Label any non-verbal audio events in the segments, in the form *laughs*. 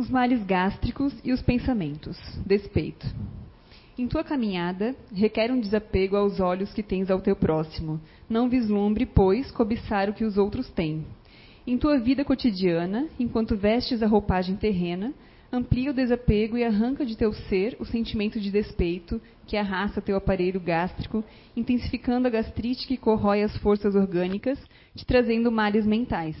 os males gástricos e os pensamentos. Despeito. Em tua caminhada, requer um desapego aos olhos que tens ao teu próximo. Não vislumbre, pois, cobiçar o que os outros têm. Em tua vida cotidiana, enquanto vestes a roupagem terrena, amplia o desapego e arranca de teu ser o sentimento de despeito que arrasta teu aparelho gástrico, intensificando a gastrite que corrói as forças orgânicas, te trazendo males mentais.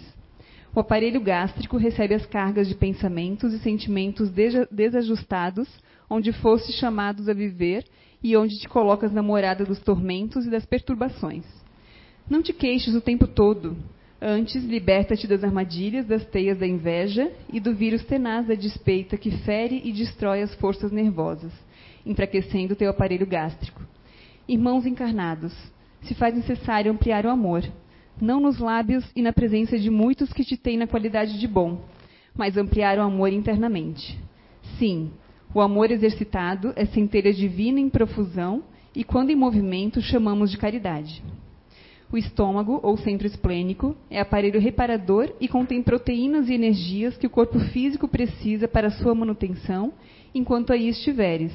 O aparelho gástrico recebe as cargas de pensamentos e sentimentos desajustados, onde fostes chamados a viver e onde te colocas na morada dos tormentos e das perturbações. Não te queixes o tempo todo. Antes, liberta-te das armadilhas, das teias da inveja e do vírus tenaz da despeita que fere e destrói as forças nervosas, enfraquecendo teu aparelho gástrico. Irmãos encarnados, se faz necessário ampliar o amor, não nos lábios e na presença de muitos que te têm na qualidade de bom, mas ampliar o amor internamente. Sim, o amor exercitado é centelha divina em profusão e, quando em movimento, chamamos de caridade. O estômago, ou centro esplênico, é aparelho reparador e contém proteínas e energias que o corpo físico precisa para sua manutenção enquanto aí estiveres,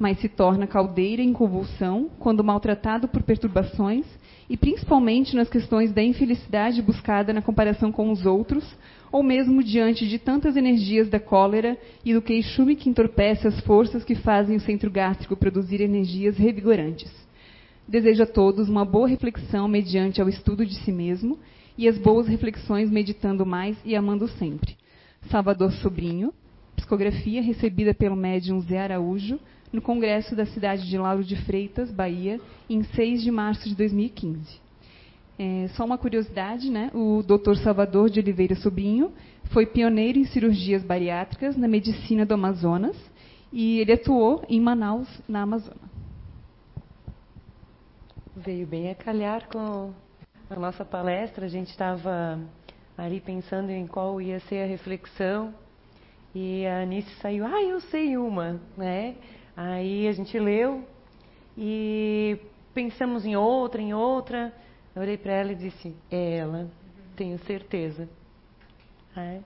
mas se torna caldeira em convulsão quando maltratado por perturbações e principalmente nas questões da infelicidade buscada na comparação com os outros, ou mesmo diante de tantas energias da cólera e do queixume que entorpece as forças que fazem o centro gástrico produzir energias revigorantes. Desejo a todos uma boa reflexão mediante ao estudo de si mesmo e as boas reflexões meditando mais e amando sempre. Salvador Sobrinho, psicografia recebida pelo médium Zé Araújo, no Congresso da cidade de Lauro de Freitas, Bahia, em 6 de março de 2015. É, só uma curiosidade, né? O Dr. Salvador de Oliveira Sobrinho foi pioneiro em cirurgias bariátricas na medicina do Amazonas e ele atuou em Manaus, na Amazônia. Veio bem a calhar com a nossa palestra. A gente estava ali pensando em qual ia ser a reflexão e a Anice saiu, ah, eu sei uma, né? Aí a gente leu e pensamos em outra, em outra. Eu olhei para ela e disse: É ela, tenho certeza. É.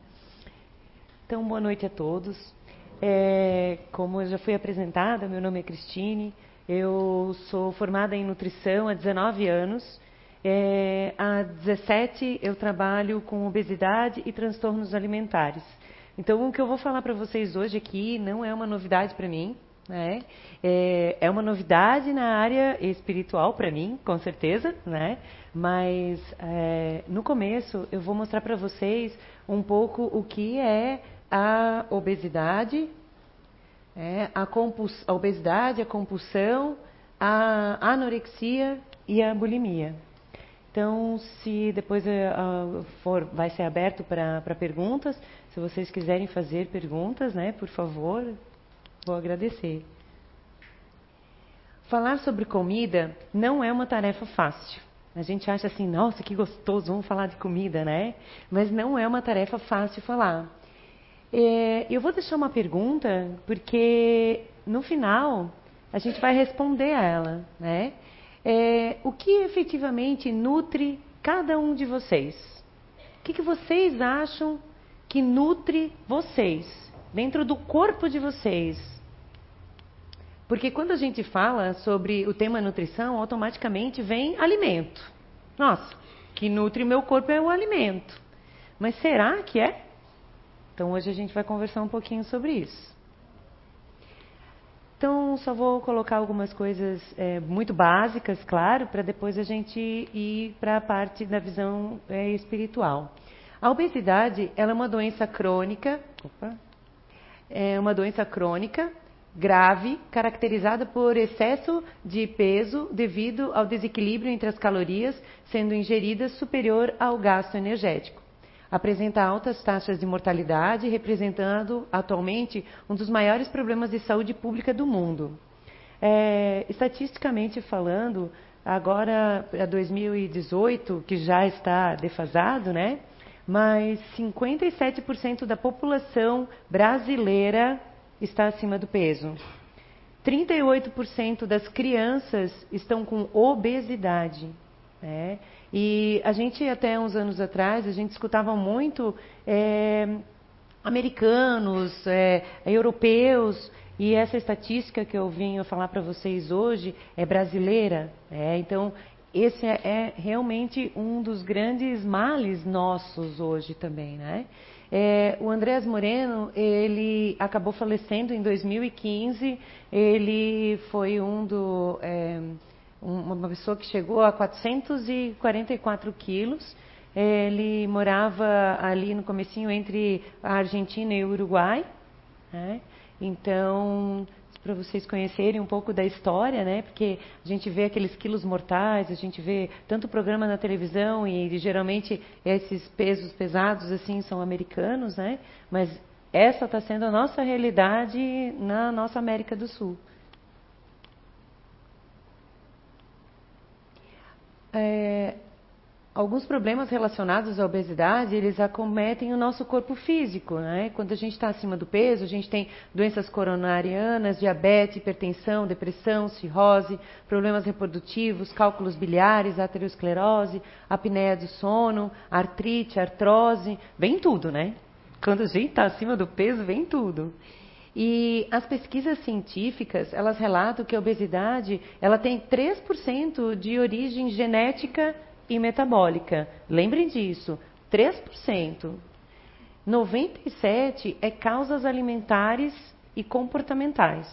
Então, boa noite a todos. É, como eu já fui apresentada, meu nome é Cristine. Eu sou formada em nutrição há 19 anos. É, há 17 eu trabalho com obesidade e transtornos alimentares. Então, o que eu vou falar para vocês hoje aqui não é uma novidade para mim. Né? É, é uma novidade na área espiritual para mim, com certeza, né? Mas é, no começo eu vou mostrar para vocês um pouco o que é a obesidade, é, a, a obesidade, a compulsão, a anorexia e a bulimia. Então, se depois uh, for, vai ser aberto para perguntas, se vocês quiserem fazer perguntas, né, por favor, Vou agradecer. Falar sobre comida não é uma tarefa fácil. A gente acha assim, nossa, que gostoso, vamos falar de comida, né? Mas não é uma tarefa fácil falar. É, eu vou deixar uma pergunta, porque no final a gente vai responder a ela, né? É, o que efetivamente nutre cada um de vocês? O que, que vocês acham que nutre vocês, dentro do corpo de vocês? Porque quando a gente fala sobre o tema nutrição, automaticamente vem alimento. Nossa, que nutre meu corpo é o alimento. Mas será que é? Então hoje a gente vai conversar um pouquinho sobre isso. Então, só vou colocar algumas coisas é, muito básicas, claro, para depois a gente ir para a parte da visão é, espiritual. A obesidade ela é uma doença crônica, opa, é uma doença crônica grave, caracterizada por excesso de peso devido ao desequilíbrio entre as calorias sendo ingeridas superior ao gasto energético. Apresenta altas taxas de mortalidade, representando atualmente um dos maiores problemas de saúde pública do mundo. É, estatisticamente falando, agora para 2018, que já está defasado, né? Mas 57% da população brasileira está acima do peso. 38% das crianças estão com obesidade. Né? E a gente, até uns anos atrás, a gente escutava muito é, americanos, é, europeus, e essa estatística que eu vim falar para vocês hoje é brasileira. É, então, esse é, é, realmente um dos grandes males nossos hoje também, né? É, o Andrés Moreno, ele acabou falecendo em 2015. Ele foi um do, é, uma pessoa que chegou a 444 quilos. Ele morava ali no comecinho entre a Argentina e o Uruguai. Né? Então, para vocês conhecerem um pouco da história, né? Porque a gente vê aqueles quilos mortais, a gente vê tanto programa na televisão e, geralmente esses pesos pesados assim são americanos, né? Mas essa está sendo a nossa realidade na nossa América do Sul. É, alguns problemas relacionados à obesidade, eles acometem o nosso corpo físico, né? Quando a gente está acima do peso, a gente tem doenças coronarianas, diabetes, hipertensão, depressão, cirrose, problemas reprodutivos, cálculos biliares, aterosclerose, apneia do sono, artrite, artrose, vem tudo, né? Quando a gente está acima do peso, vem tudo. E as pesquisas científicas, elas relatam que a obesidade, ela tem 3% de origem genética e metabólica. Lembrem disso, 3%. 97% é causas alimentares e comportamentais.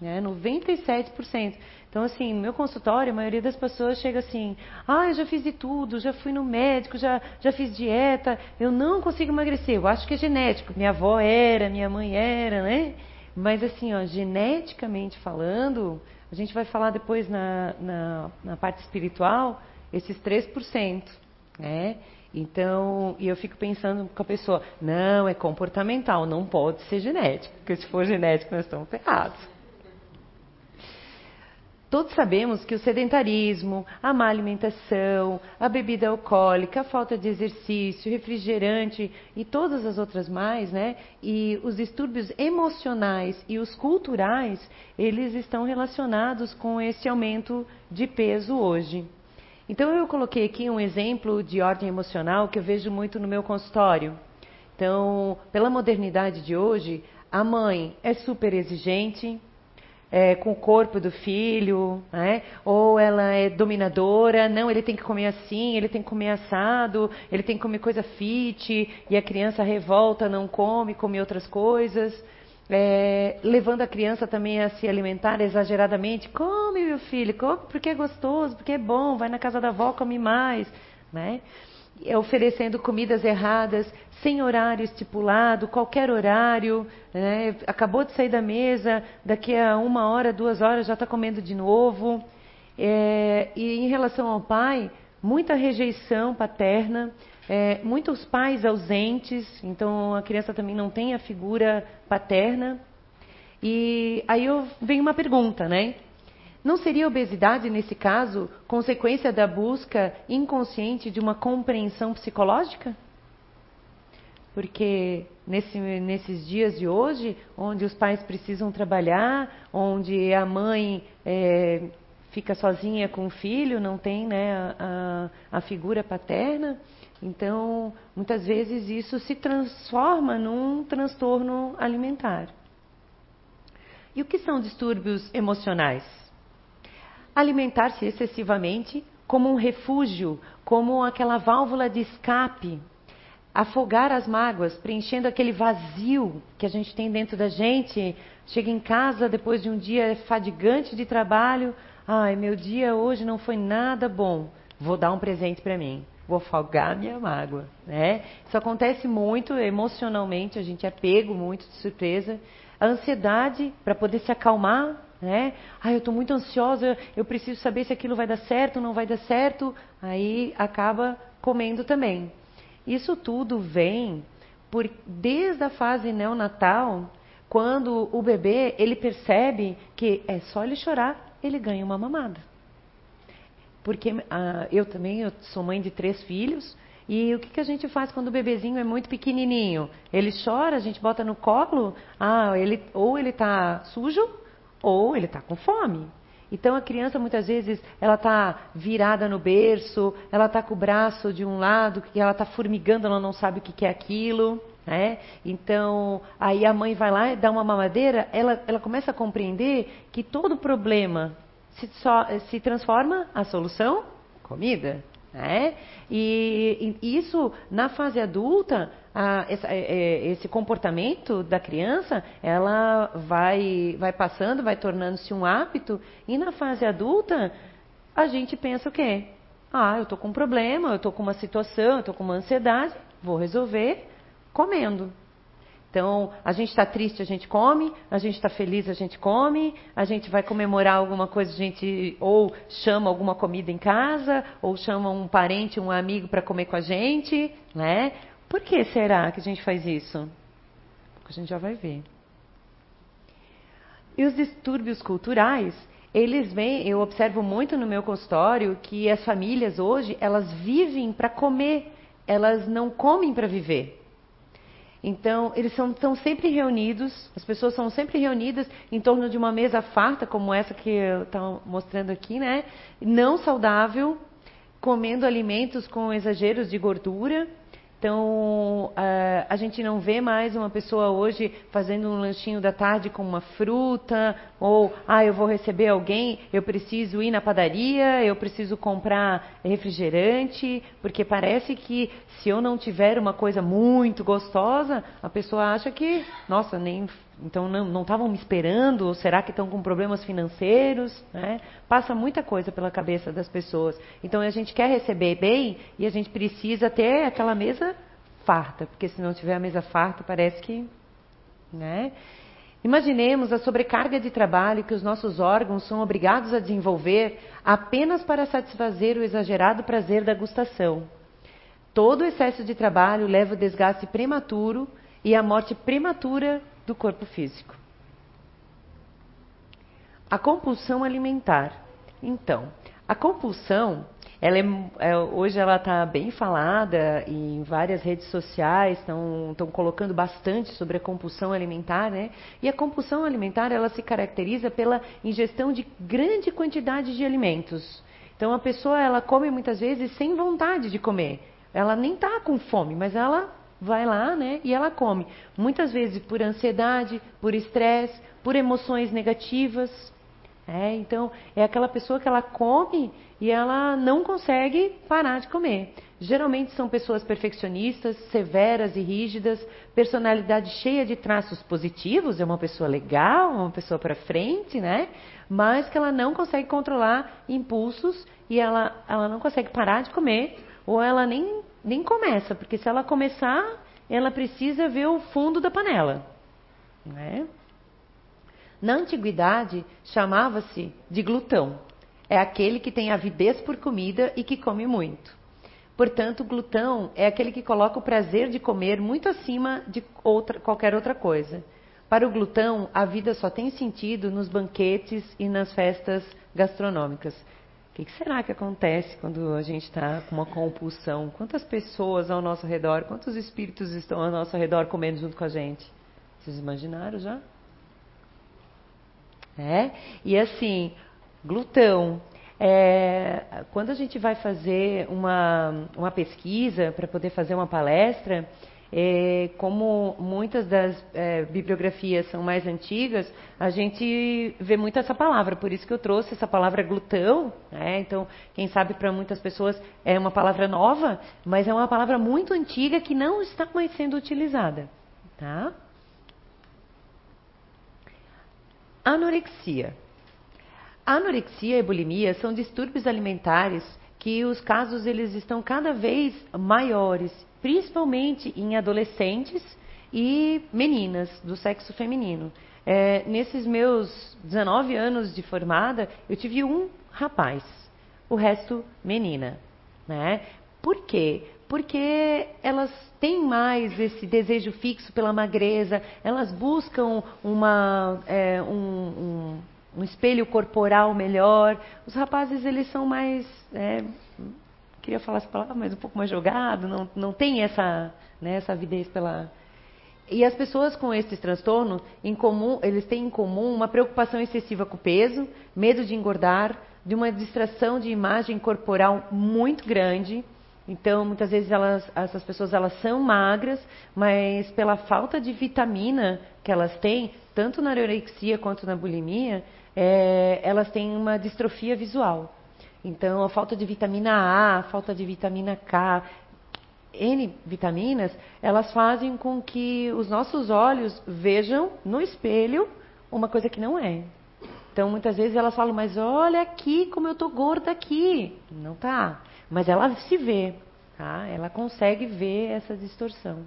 Né? 97%. Então, assim, no meu consultório, a maioria das pessoas chega assim: ah, eu já fiz de tudo, já fui no médico, já, já fiz dieta, eu não consigo emagrecer. Eu acho que é genético. Minha avó era, minha mãe era, né? Mas, assim, ó, geneticamente falando, a gente vai falar depois na, na, na parte espiritual, esses 3%. Né? Então, e eu fico pensando com a pessoa, não, é comportamental, não pode ser genético, porque se for genético nós estamos ferrados. Todos sabemos que o sedentarismo, a má alimentação, a bebida alcoólica, a falta de exercício, refrigerante e todas as outras mais, né? E os distúrbios emocionais e os culturais, eles estão relacionados com esse aumento de peso hoje. Então eu coloquei aqui um exemplo de ordem emocional que eu vejo muito no meu consultório. Então, pela modernidade de hoje, a mãe é super exigente é, com o corpo do filho, né? ou ela é dominadora, não, ele tem que comer assim, ele tem que comer assado, ele tem que comer coisa fit, e a criança revolta, não come, come outras coisas é, levando a criança também a se alimentar exageradamente. Come, meu filho, come porque é gostoso, porque é bom, vai na casa da avó, come mais. Né? É oferecendo comidas erradas, sem horário estipulado, qualquer horário. Né? Acabou de sair da mesa, daqui a uma hora, duas horas já está comendo de novo. É, e em relação ao pai, muita rejeição paterna, é, muitos pais ausentes, então a criança também não tem a figura paterna. E aí eu, vem uma pergunta, né? Não seria a obesidade, nesse caso, consequência da busca inconsciente de uma compreensão psicológica? Porque nesse, nesses dias de hoje, onde os pais precisam trabalhar, onde a mãe é, fica sozinha com o filho, não tem né, a, a, figura paterna, então, muitas vezes isso se transforma num transtorno alimentar. E o que são distúrbios emocionais? Alimentar-se excessivamente como um refúgio, como aquela válvula de escape, afogar as mágoas, preenchendo aquele vazio que a gente tem dentro da gente. Chega em casa depois de um dia fadigante de trabalho, ai, meu dia hoje não foi nada bom, vou dar um presente para mim vou afogar minha mágoa, né? Isso acontece muito emocionalmente, a gente é pego muito de surpresa. A ansiedade para poder se acalmar, né? Ah, eu estou muito ansiosa, eu preciso saber se aquilo vai dar certo, não vai dar certo. Aí acaba comendo também. Isso tudo vem por desde a fase neonatal, quando o bebê ele percebe que é só ele chorar, ele ganha uma mamada. Porque ah, eu também eu sou mãe de três filhos. E o que, que a gente faz quando o bebezinho é muito pequenininho? Ele chora, a gente bota no colo, ah, ele, ou ele está sujo ou ele está com fome. Então a criança muitas vezes ela está virada no berço, ela está com o braço de um lado, que ela está formigando, ela não sabe o que, que é aquilo. Né? Então, aí a mãe vai lá e dá uma mamadeira, ela, ela começa a compreender que todo problema se, só, se transforma a solução comida. Né? E, e, isso, na fase adulta, a, esse, é, é, esse, comportamento da criança, ela vai, vai passando, vai tornando-se um hábito, e na fase adulta, a gente pensa o quê? Ah, eu estou com um problema, eu estou com uma situação, eu estou com uma ansiedade, vou resolver comendo. Então, a gente está triste, a gente come, a gente está feliz, a gente come, a gente vai comemorar alguma coisa, a gente ou chama alguma comida em casa, ou chama um parente, um amigo para comer com a gente, né? Por que será que a gente faz isso? A gente já vai ver. E os distúrbios culturais, eles vêm, eu observo muito no meu consultório que as famílias hoje, elas vivem para comer, elas não comem para viver. Então, eles são, sempre reunidos, as pessoas são sempre reunidas em torno de uma mesa farta, como essa que eu estou mostrando aqui, né? Não saudável, comendo alimentos com exageros de gordura, então, a gente não vê mais uma pessoa hoje fazendo um lanchinho da tarde com uma fruta, ou, ah, eu vou receber alguém, eu preciso ir na padaria, eu preciso comprar refrigerante, porque parece que se eu não tiver uma coisa muito gostosa, a pessoa acha que, nossa, nem então não estavam me esperando, ou será que estão com problemas financeiros? Né? Passa muita coisa pela cabeça das pessoas. Então a gente quer receber bem e a gente precisa ter aquela mesa farta, porque se não tiver a mesa farta, parece que. Né? Imaginemos a sobrecarga de trabalho que os nossos órgãos são obrigados a desenvolver apenas para satisfazer o exagerado prazer da gustação. Todo o excesso de trabalho leva ao desgaste prematuro e à morte prematura do corpo físico. A compulsão alimentar. Então, a compulsão, ela é, é, hoje ela está bem falada em várias redes sociais, estão colocando bastante sobre a compulsão alimentar, né? E a compulsão alimentar, ela se caracteriza pela ingestão de grande quantidade de alimentos. Então, a pessoa, ela come muitas vezes sem vontade de comer. Ela nem está com fome, mas ela vai lá, né, e ela come. Muitas vezes por ansiedade, por estresse, por emoções negativas. É, então, é aquela pessoa que ela come e ela não consegue parar de comer. Geralmente são pessoas perfeccionistas, severas e rígidas, personalidade cheia de traços positivos, é uma pessoa legal, uma pessoa para frente, né? Mas que ela não consegue controlar impulsos e ela, ela não consegue parar de comer, ou ela nem nem começa, porque se ela começar, ela precisa ver o fundo da panela. Né? Na antiguidade, chamava-se de glutão. É aquele que tem avidez por comida e que come muito. Portanto, glutão é aquele que coloca o prazer de comer muito acima de outra, qualquer outra coisa. Para o glutão, a vida só tem sentido nos banquetes e nas festas gastronômicas. O que, será que acontece quando a gente está com uma compulsão? Quantas pessoas ao nosso redor, quantos espíritos estão ao nosso redor comendo junto com a gente? Vocês imaginaram já? É? E assim, glutão. É, quando a gente vai fazer uma, uma pesquisa para poder fazer uma palestra, é, como muitas das é, bibliografias são mais antigas, a gente vê muito essa palavra, por isso que eu trouxe essa palavra glutão. Né? Então, quem sabe para muitas pessoas é uma palavra nova, mas é uma palavra muito antiga que não está mais sendo utilizada. Tá? Anorexia. Anorexia e bulimia são distúrbios alimentares que os casos eles estão cada vez maiores principalmente em adolescentes e meninas do sexo feminino. É, nesses meus 19 anos de formada, eu tive um rapaz, o resto menina. Né? Por quê? Porque elas têm mais esse desejo fixo pela magreza, elas buscam uma, é, um, um, um, espelho corporal melhor. Os rapazes, eles são mais é, queria falar essa palavra, mas um pouco mais jogado, não, não tem essa, né, essa avidez pela. E as pessoas com esses transtornos, em comum, eles têm em comum uma preocupação excessiva com o peso, medo de engordar, de uma distração de imagem corporal muito grande, Então, muitas vezes elas, essas pessoas elas são magras, mas pela falta de vitamina que elas têm, tanto na anorexia quanto na bulimia, é, elas têm uma distrofia visual. Então, a falta de vitamina A, a falta de vitamina K, N vitaminas, elas fazem com que os nossos olhos vejam no espelho uma coisa que não é. Então, muitas vezes elas falam, mas olha aqui como eu tô gorda aqui. Não tá. Mas ela se vê, tá? Ela consegue ver essa distorção.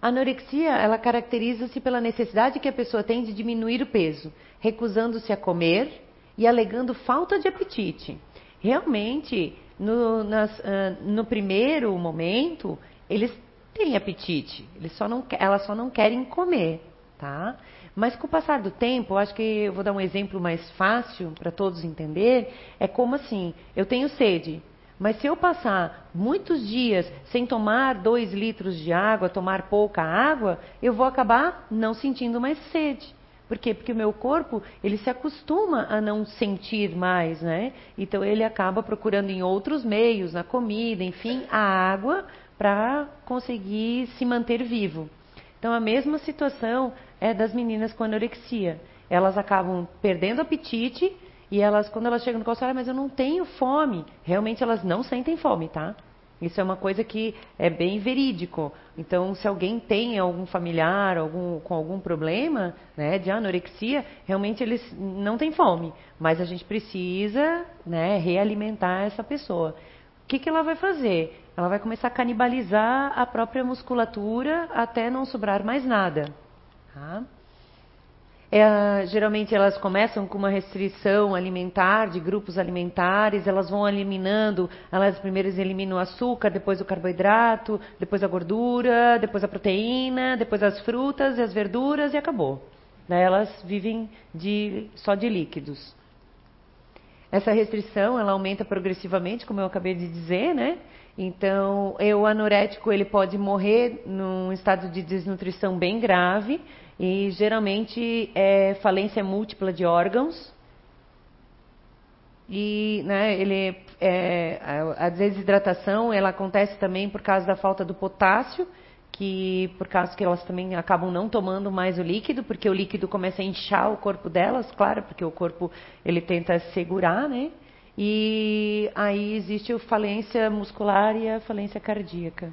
A anorexia, ela caracteriza-se pela necessidade que a pessoa tem de diminuir o peso, recusando-se a comer e alegando falta de apetite. Realmente, no, nas, uh, no primeiro momento, eles têm apetite, eles só não, elas só não querem comer, tá? Mas com o passar do tempo, acho que eu vou dar um exemplo mais fácil para todos entender, é como assim, eu tenho sede, mas se eu passar muitos dias sem tomar dois litros de água, tomar pouca água, eu vou acabar não sentindo mais sede. Por quê? Porque o meu corpo, ele se acostuma a não sentir mais, né? Então ele acaba procurando em outros meios, na comida, enfim, a água para conseguir se manter vivo. Então a mesma situação é das meninas com anorexia. Elas acabam perdendo apetite e elas, quando elas chegam no consultório, mas eu não tenho fome. Realmente elas não sentem fome, tá? Isso é uma coisa que é bem verídico. Então, se alguém tem algum familiar algum, com algum problema né, de anorexia, realmente eles não têm fome. Mas a gente precisa né, realimentar essa pessoa. O que, que ela vai fazer? Ela vai começar a canibalizar a própria musculatura até não sobrar mais nada. Tá? É, geralmente elas começam com uma restrição alimentar, de grupos alimentares, elas vão eliminando, elas primeiro eliminam o açúcar, depois o carboidrato, depois a gordura, depois a proteína, depois as frutas e as verduras e acabou. Elas vivem de, só de líquidos. Essa restrição, ela aumenta progressivamente, como eu acabei de dizer, né? Então, o anorético, ele pode morrer num estado de desnutrição bem grave, e geralmente é falência múltipla de órgãos. E né, ele, é, a desidratação ela acontece também por causa da falta do potássio, que por causa que elas também acabam não tomando mais o líquido, porque o líquido começa a inchar o corpo delas, claro, porque o corpo ele tenta segurar, né? E aí existe a falência muscular e a falência cardíaca.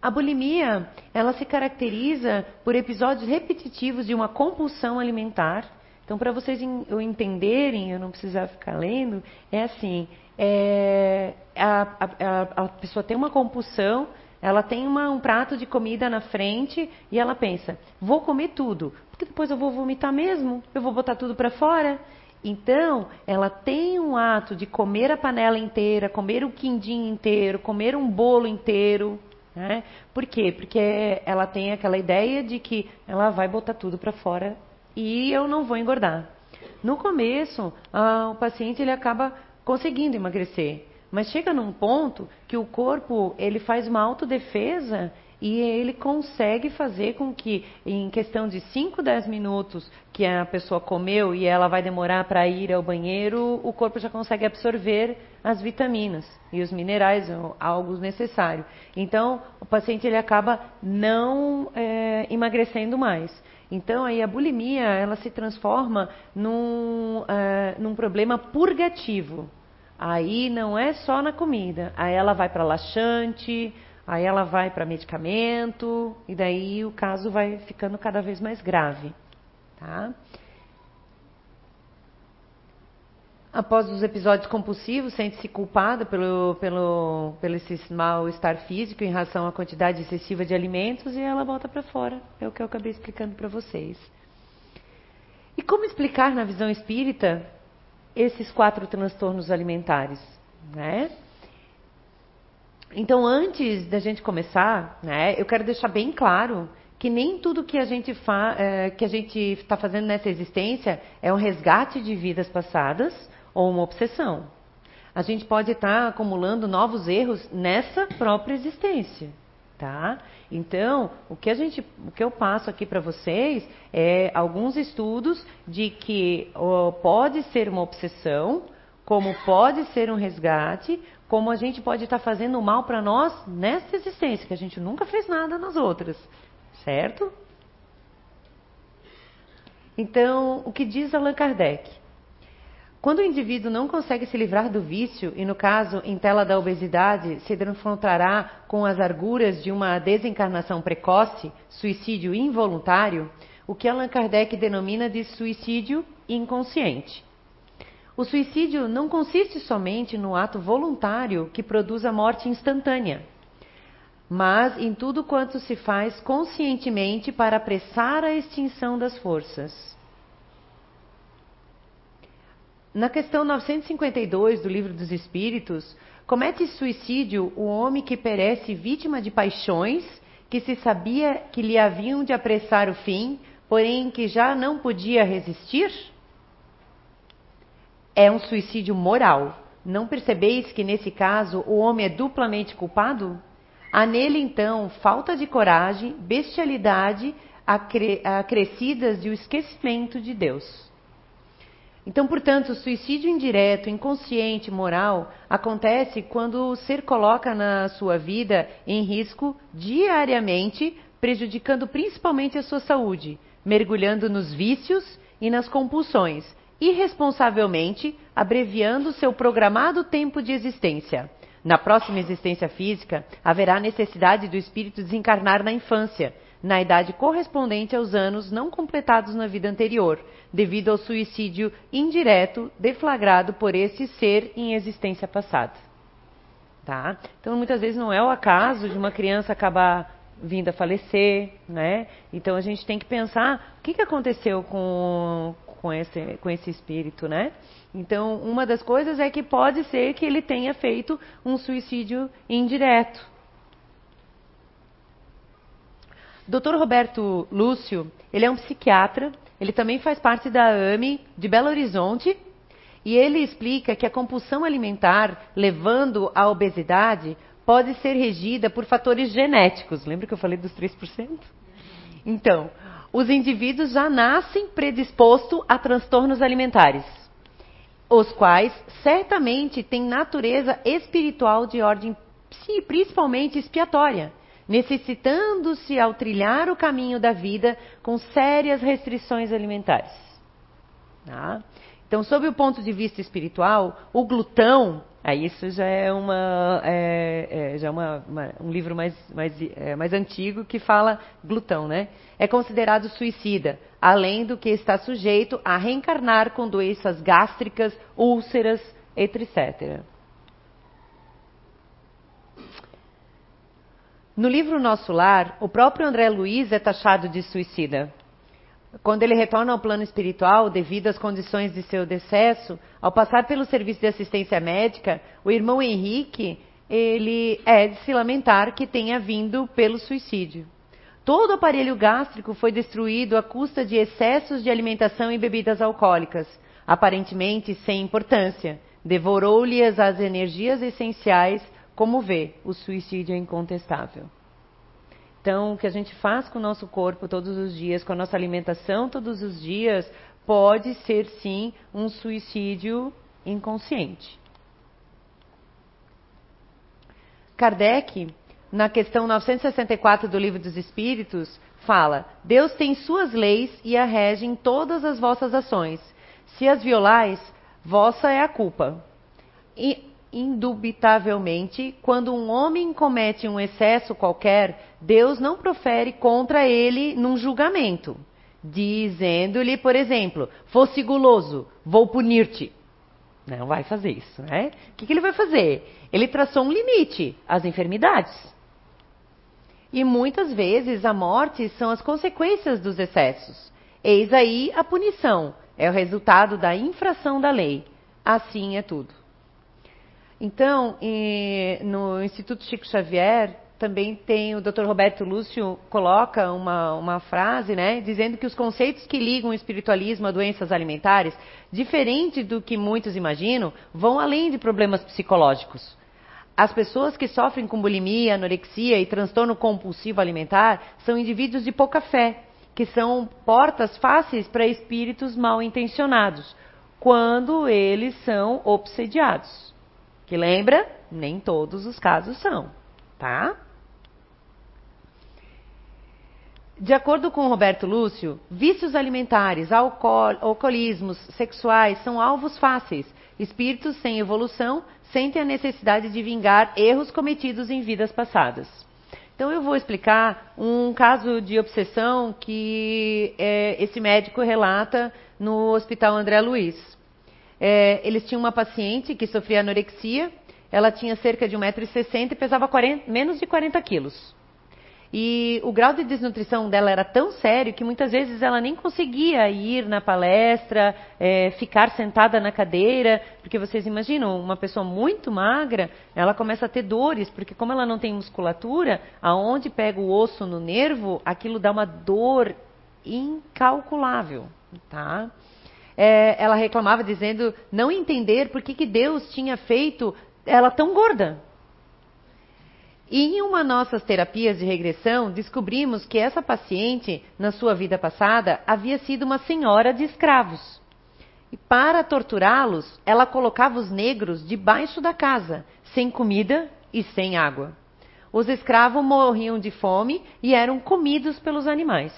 A bulimia, ela se caracteriza por episódios repetitivos de uma compulsão alimentar. Então, para vocês entenderem, eu não precisar ficar lendo, é assim: é, a, a, a, pessoa tem uma compulsão, ela tem uma, um prato de comida na frente e ela pensa: vou comer tudo, porque depois eu vou vomitar mesmo, eu vou botar tudo para fora. Então, ela tem um ato de comer a panela inteira, comer o quindim inteiro, comer um bolo inteiro, né? Por quê? Porque ela tem aquela ideia de que ela vai botar tudo para fora e eu não vou engordar. No começo, o paciente ele acaba conseguindo emagrecer, mas chega num ponto que o corpo ele faz uma autodefesa e ele consegue fazer com que, em questão de 5, 10 minutos que a pessoa comeu e ela vai demorar para ir ao banheiro, o corpo já consegue absorver as vitaminas e os minerais, algo necessário. Então, o paciente ele acaba não é, emagrecendo mais. Então, aí a bulimia ela se transforma num, é, num problema purgativo. Aí não é só na comida, aí ela vai para laxante, Aí ela vai para medicamento e daí o caso vai ficando cada vez mais grave, tá? Após os episódios compulsivos, sente-se culpada pelo, pelo, pelo esse mal-estar físico em relação à quantidade excessiva de alimentos e ela volta para fora. É o que eu acabei explicando para vocês. E como explicar na visão espírita esses quatro transtornos alimentares? Né? Então, antes da gente começar, né, eu quero deixar bem claro que nem tudo que a gente fa é, que a gente está fazendo nessa existência é um resgate de vidas passadas ou uma obsessão. A gente pode estar tá acumulando novos erros nessa própria existência, tá? Então, o que a gente, o que eu passo aqui para vocês é alguns estudos de que pode ser uma obsessão como pode ser um resgate, como a gente pode estar fazendo mal para nós nesta existência, que a gente nunca fez nada nas outras, certo? Então, o que diz Allan Kardec? Quando o indivíduo não consegue se livrar do vício, e no caso, em tela da obesidade, se defrontará com as arguras de uma desencarnação precoce, suicídio involuntário, o que Allan Kardec denomina de suicídio inconsciente. O suicídio não consiste somente no ato voluntário que produz a morte instantânea, mas em tudo quanto se faz conscientemente para apressar a extinção das forças. Na questão 952 do Livro dos Espíritos, comete suicídio o homem que perece vítima de paixões que se sabia que lhe haviam de apressar o fim, porém que já não podia resistir? É um suicídio moral. Não percebeis que nesse caso o homem é duplamente culpado? Há nele então falta de coragem, bestialidade acrescidas de o esquecimento de Deus. Então, portanto, o suicídio indireto, inconsciente, moral, acontece quando o ser coloca na sua vida em risco diariamente, prejudicando principalmente a sua saúde, mergulhando nos vícios e nas compulsões, irresponsavelmente abreviando seu programado tempo de existência. Na próxima existência física, haverá necessidade do espírito desencarnar na infância, na idade correspondente aos anos não completados na vida anterior, devido ao suicídio indireto deflagrado por esse ser em existência passada. Tá? Então, muitas vezes não é o acaso de uma criança acabar vindo a falecer, né? Então a gente tem que pensar o que, que aconteceu com, com, esse, com esse espírito, né? Então, uma das coisas é que pode ser que ele tenha feito um suicídio indireto. Dr. Roberto Lúcio, ele é um psiquiatra ele também faz parte da AME de Belo Horizonte e ele explica que a compulsão alimentar, levando à obesidade, pode ser regida por fatores genéticos. Lembra que eu falei dos 3%? Então, os indivíduos já nascem predispostos a transtornos alimentares, os quais certamente têm natureza espiritual de ordem principalmente expiatória necessitando-se ao trilhar o caminho da vida com sérias restrições alimentares. Tá? Então, sob o ponto de vista espiritual, o glutão, aí isso já é, uma, é, é já é uma, uma, um livro mais, mais, é, mais antigo que fala glutão, né? É considerado suicida, além do que está sujeito a reencarnar com doenças gástricas, úlceras, etc. No livro Nosso Lar, o próprio André Luiz é taxado de suicida. Quando ele retorna ao plano espiritual, devido às condições de seu decesso, ao passar pelo serviço de assistência médica, o irmão Henrique, ele é de se lamentar que tenha vindo pelo suicídio. Todo o aparelho gástrico foi destruído à custa de excessos de alimentação e bebidas alcoólicas, aparentemente sem importância. Devorou-lhe as energias essenciais como vê, o suicídio é incontestável. Então, o que a gente faz com o nosso corpo todos os dias, com a nossa alimentação todos os dias, pode ser sim um suicídio inconsciente. Kardec, na questão 964 do Livro dos Espíritos, fala: Deus tem suas leis e a regem todas as vossas ações. Se as violais, vossa é a culpa. E indubitavelmente, quando um homem comete um excesso qualquer, Deus não profere contra ele num julgamento, dizendo-lhe, por exemplo, fosse guloso, vou punir-te. Não vai fazer isso, né? O que, que ele vai fazer? Ele traçou um limite às enfermidades. E muitas vezes a morte são as consequências dos excessos. Eis aí a punição, é o resultado da infração da lei. Assim é tudo. Então, no Instituto Chico Xavier, também tem o Dr. Roberto Lúcio coloca uma, uma frase, né, dizendo que os conceitos que ligam o espiritualismo a doenças alimentares, diferente do que muitos imaginam, vão além de problemas psicológicos. As pessoas que sofrem com bulimia, anorexia e transtorno compulsivo alimentar são indivíduos de pouca fé, que são portas fáceis para espíritos mal intencionados quando eles são obsediados. Que lembra? Nem todos os casos são, tá? De acordo com Roberto Lúcio, vícios alimentares, alcool, alcoolismos sexuais são alvos fáceis. Espíritos sem evolução sentem a necessidade de vingar erros cometidos em vidas passadas. Então eu vou explicar um caso de obsessão que é, esse médico relata no Hospital André Luiz. É, eles tinham uma paciente que sofria anorexia, ela tinha cerca de 1,60m e pesava 40, menos de 40 quilos. E o grau de desnutrição dela era tão sério que muitas vezes ela nem conseguia ir na palestra, é, ficar sentada na cadeira, porque vocês imaginam, uma pessoa muito magra, ela começa a ter dores, porque como ela não tem musculatura, aonde pega o osso no nervo, aquilo dá uma dor incalculável, tá? É, ela reclamava dizendo não entender por que, que Deus tinha feito ela tão gorda. E em uma nossas terapias de regressão, descobrimos que essa paciente, na sua vida passada, havia sido uma senhora de escravos. E para torturá-los, ela colocava os negros debaixo da casa, sem comida e sem água. Os escravos morriam de fome e eram comidos pelos animais.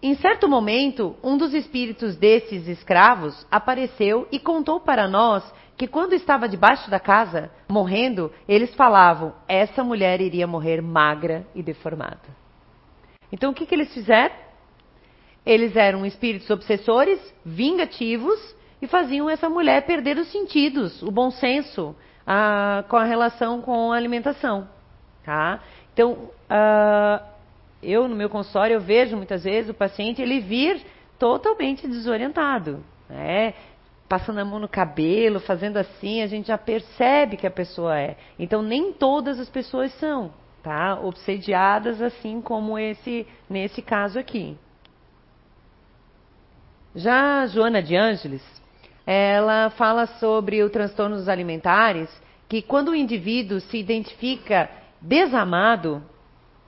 Em certo momento, um dos espíritos desses escravos apareceu e contou para nós que quando estava debaixo da casa, morrendo, eles falavam: essa mulher iria morrer magra e deformada. Então o que, que eles fizeram? Eles eram espíritos obsessores, vingativos, e faziam essa mulher perder os sentidos, o bom senso, a, com a relação com a alimentação. Tá? Então, uh, eu no meu consultório eu vejo muitas vezes o paciente ele vir totalmente desorientado. Né? passando a mão no cabelo, fazendo assim, a gente já percebe que a pessoa é. Então nem todas as pessoas são, tá? Obsediadas assim como esse nesse caso aqui. Já Joana de Ângeles, ela fala sobre o transtornos alimentares, que quando o indivíduo se identifica desamado,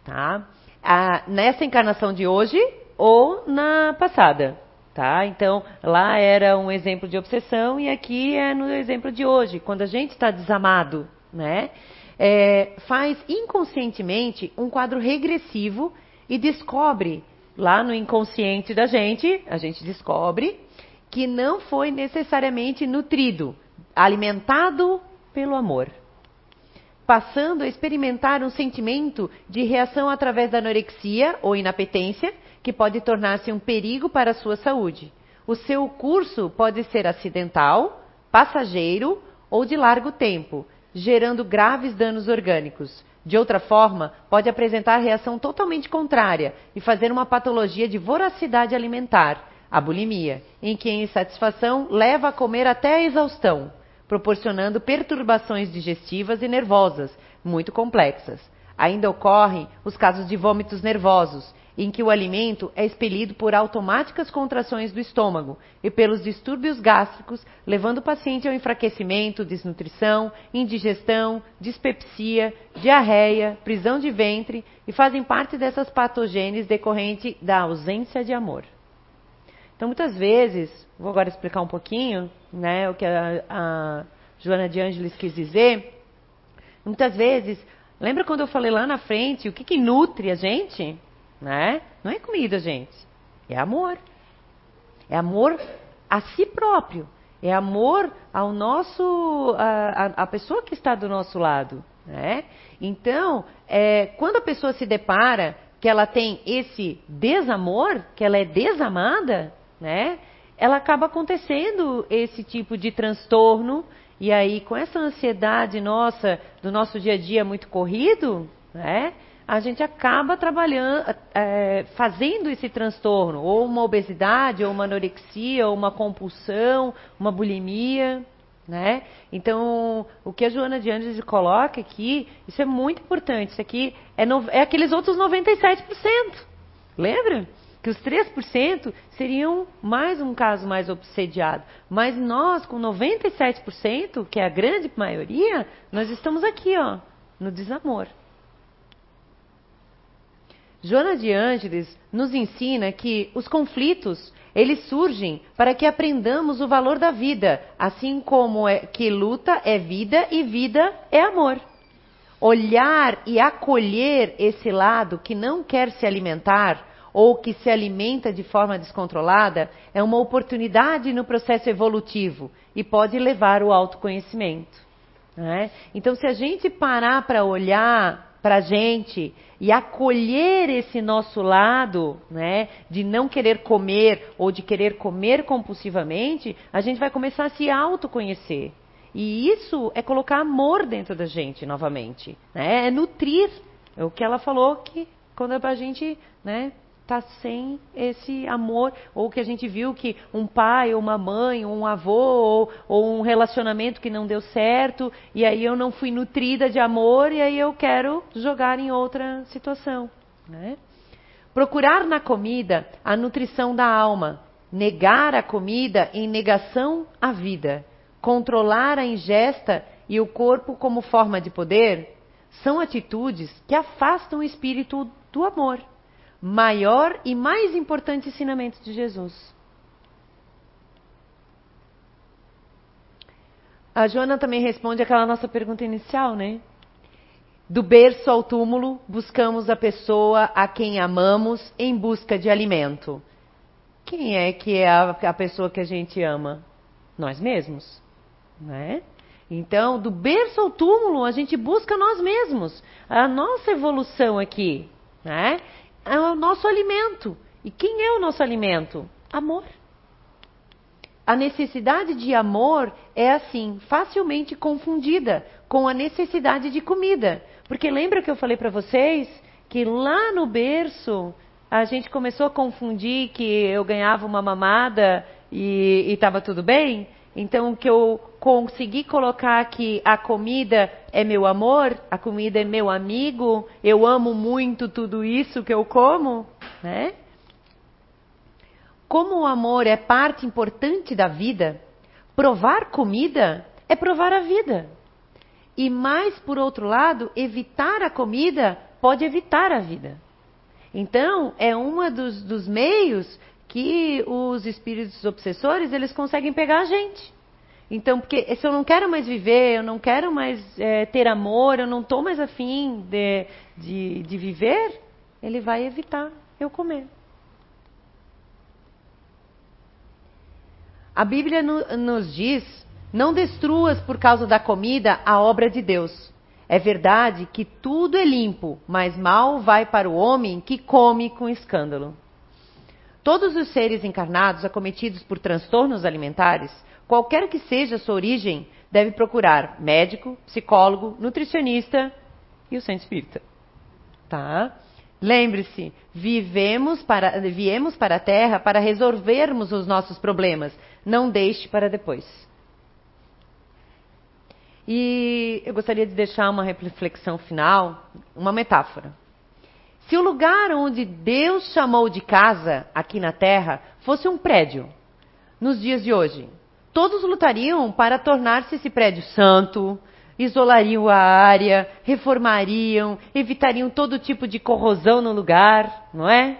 tá? Ah, nessa encarnação de hoje ou na passada. Tá? Então, lá era um exemplo de obsessão e aqui é no exemplo de hoje, quando a gente está desamado, né? É, faz inconscientemente um quadro regressivo e descobre, lá no inconsciente da gente, a gente descobre que não foi necessariamente nutrido, alimentado pelo amor. Passando a experimentar um sentimento de reação através da anorexia ou inapetência, que pode tornar-se um perigo para a sua saúde. O seu curso pode ser acidental, passageiro ou de largo tempo, gerando graves danos orgânicos. De outra forma, pode apresentar reação totalmente contrária e fazer uma patologia de voracidade alimentar, a bulimia, em que a insatisfação leva a comer até a exaustão, proporcionando perturbações digestivas e nervosas muito complexas. Ainda ocorrem os casos de vômitos nervosos, em que o alimento é expelido por automáticas contrações do estômago e pelos distúrbios gástricos, levando o paciente ao enfraquecimento, desnutrição, indigestão, dispepsia, diarreia, prisão de ventre e fazem parte dessas patogênias decorrente da ausência de amor. Então, muitas vezes, vou agora explicar um pouquinho, né, o que a, a Joana de Ângeles quis dizer. Muitas vezes, lembra quando eu falei lá na frente o que, que nutre a gente? né? Não é comida, gente. É amor. É amor a si próprio. É amor ao nosso, a, a, a pessoa que está do nosso lado, né? Então, é, quando a pessoa se depara que ela tem esse desamor, que ela é desamada, né? Ela acaba acontecendo esse tipo de transtorno e aí com essa ansiedade nossa do nosso dia a dia muito corrido, né? a gente acaba trabalhando, é, fazendo esse transtorno, ou uma obesidade, ou uma anorexia, ou uma compulsão, uma bulimia, né? Então, o que a Joana de Andes coloca aqui, isso é muito importante. Isso aqui é, no, é aqueles outros 97%. Lembra? Que os 3% seriam mais um caso mais obsediado. Mas nós, com 97%, que é a grande maioria, nós estamos aqui, ó, no desamor. Joana de Ângeles nos ensina que os conflitos Eles surgem para que aprendamos o valor da vida, assim como é, que luta é vida e vida é amor. Olhar e acolher esse lado que não quer se alimentar ou que se alimenta de forma descontrolada é uma oportunidade no processo evolutivo e pode levar ao autoconhecimento. Né? Então, se a gente parar para olhar para a gente e acolher esse nosso lado, né, de não querer comer ou de querer comer compulsivamente, a gente vai começar a se autoconhecer. E isso é colocar amor dentro da gente novamente, né? É nutrir. É o que ela falou que quando a gente, né, está sem esse amor, ou que a gente viu que um pai, ou uma mãe, ou um avô, ou, ou, um relacionamento que não deu certo, e aí eu não fui nutrida de amor, e aí eu quero jogar em outra situação. Né? Procurar na comida a nutrição da alma, negar a comida em negação à vida, controlar a ingesta e o corpo como forma de poder, são atitudes que afastam o espírito do amor maior e mais importante ensinamento de Jesus. A Joana também responde aquela nossa pergunta inicial, né? Do berço ao túmulo, buscamos a pessoa a quem amamos em busca de alimento. Quem é que é a, a pessoa que a gente ama? Nós mesmos, né? Então, do berço ao túmulo, a gente busca nós mesmos, a nossa evolução aqui, né? É o nosso alimento. E quem é o nosso alimento? Amor. A necessidade de amor é assim, facilmente confundida com a necessidade de comida. Porque lembra que eu falei para vocês que lá no berço a gente começou a confundir que eu ganhava uma mamada e estava tudo bem? Então, que eu consegui colocar que a comida é meu amor, a comida é meu amigo, eu amo muito tudo isso que eu como, né? Como o amor é parte importante da vida, provar comida é provar a vida. E mais por outro lado, evitar a comida pode evitar a vida. Então, é um dos, dos meios que os espíritos obsessores eles conseguem pegar a gente. Então, porque se eu não quero mais viver, eu não quero mais é, ter amor, eu não estou mais afim de, de, de viver, ele vai evitar eu comer. A Bíblia no, nos diz: não destruas por causa da comida a obra de Deus. É verdade que tudo é limpo, mas mal vai para o homem que come com escândalo. Todos os seres encarnados acometidos por transtornos alimentares, qualquer que seja a sua origem, deve procurar médico, psicólogo, nutricionista e o centro espírita. Tá? Lembre-se, vivemos para, viemos para a Terra para resolvermos os nossos problemas. Não deixe para depois. E eu gostaria de deixar uma reflexão final, uma metáfora. Se o lugar onde Deus chamou de casa aqui na terra fosse um prédio, nos dias de hoje, todos lutariam para tornar-se esse prédio santo, isolariam a área, reformariam, evitariam todo tipo de corrosão no lugar, não é?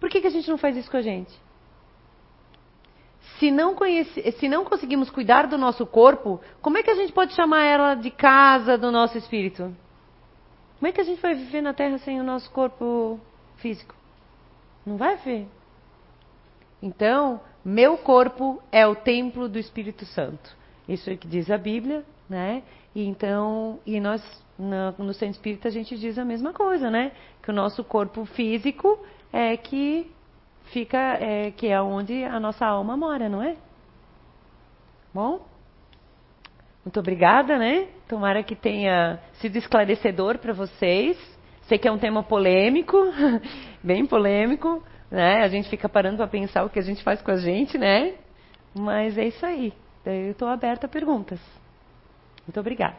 Por que, que a gente não faz isso com a gente? Se não, conhece, se não conseguimos cuidar do nosso corpo, como é que a gente pode chamar ela de casa do nosso espírito? Como é que a gente vai viver na Terra sem o nosso corpo físico? Não vai ver. Então, meu corpo é o templo do Espírito Santo. Isso é o que diz a Bíblia, né? E então, e nós no Centro Espírita a gente diz a mesma coisa, né? Que o nosso corpo físico é que fica, é, que é onde a nossa alma mora, não é? Bom? Muito obrigada, né? Tomara que tenha sido esclarecedor para vocês. Sei que é um tema polêmico, *laughs* bem polêmico, né? A gente fica parando para pensar o que a gente faz com a gente, né? Mas é isso aí. Eu estou aberta a perguntas. Muito obrigada.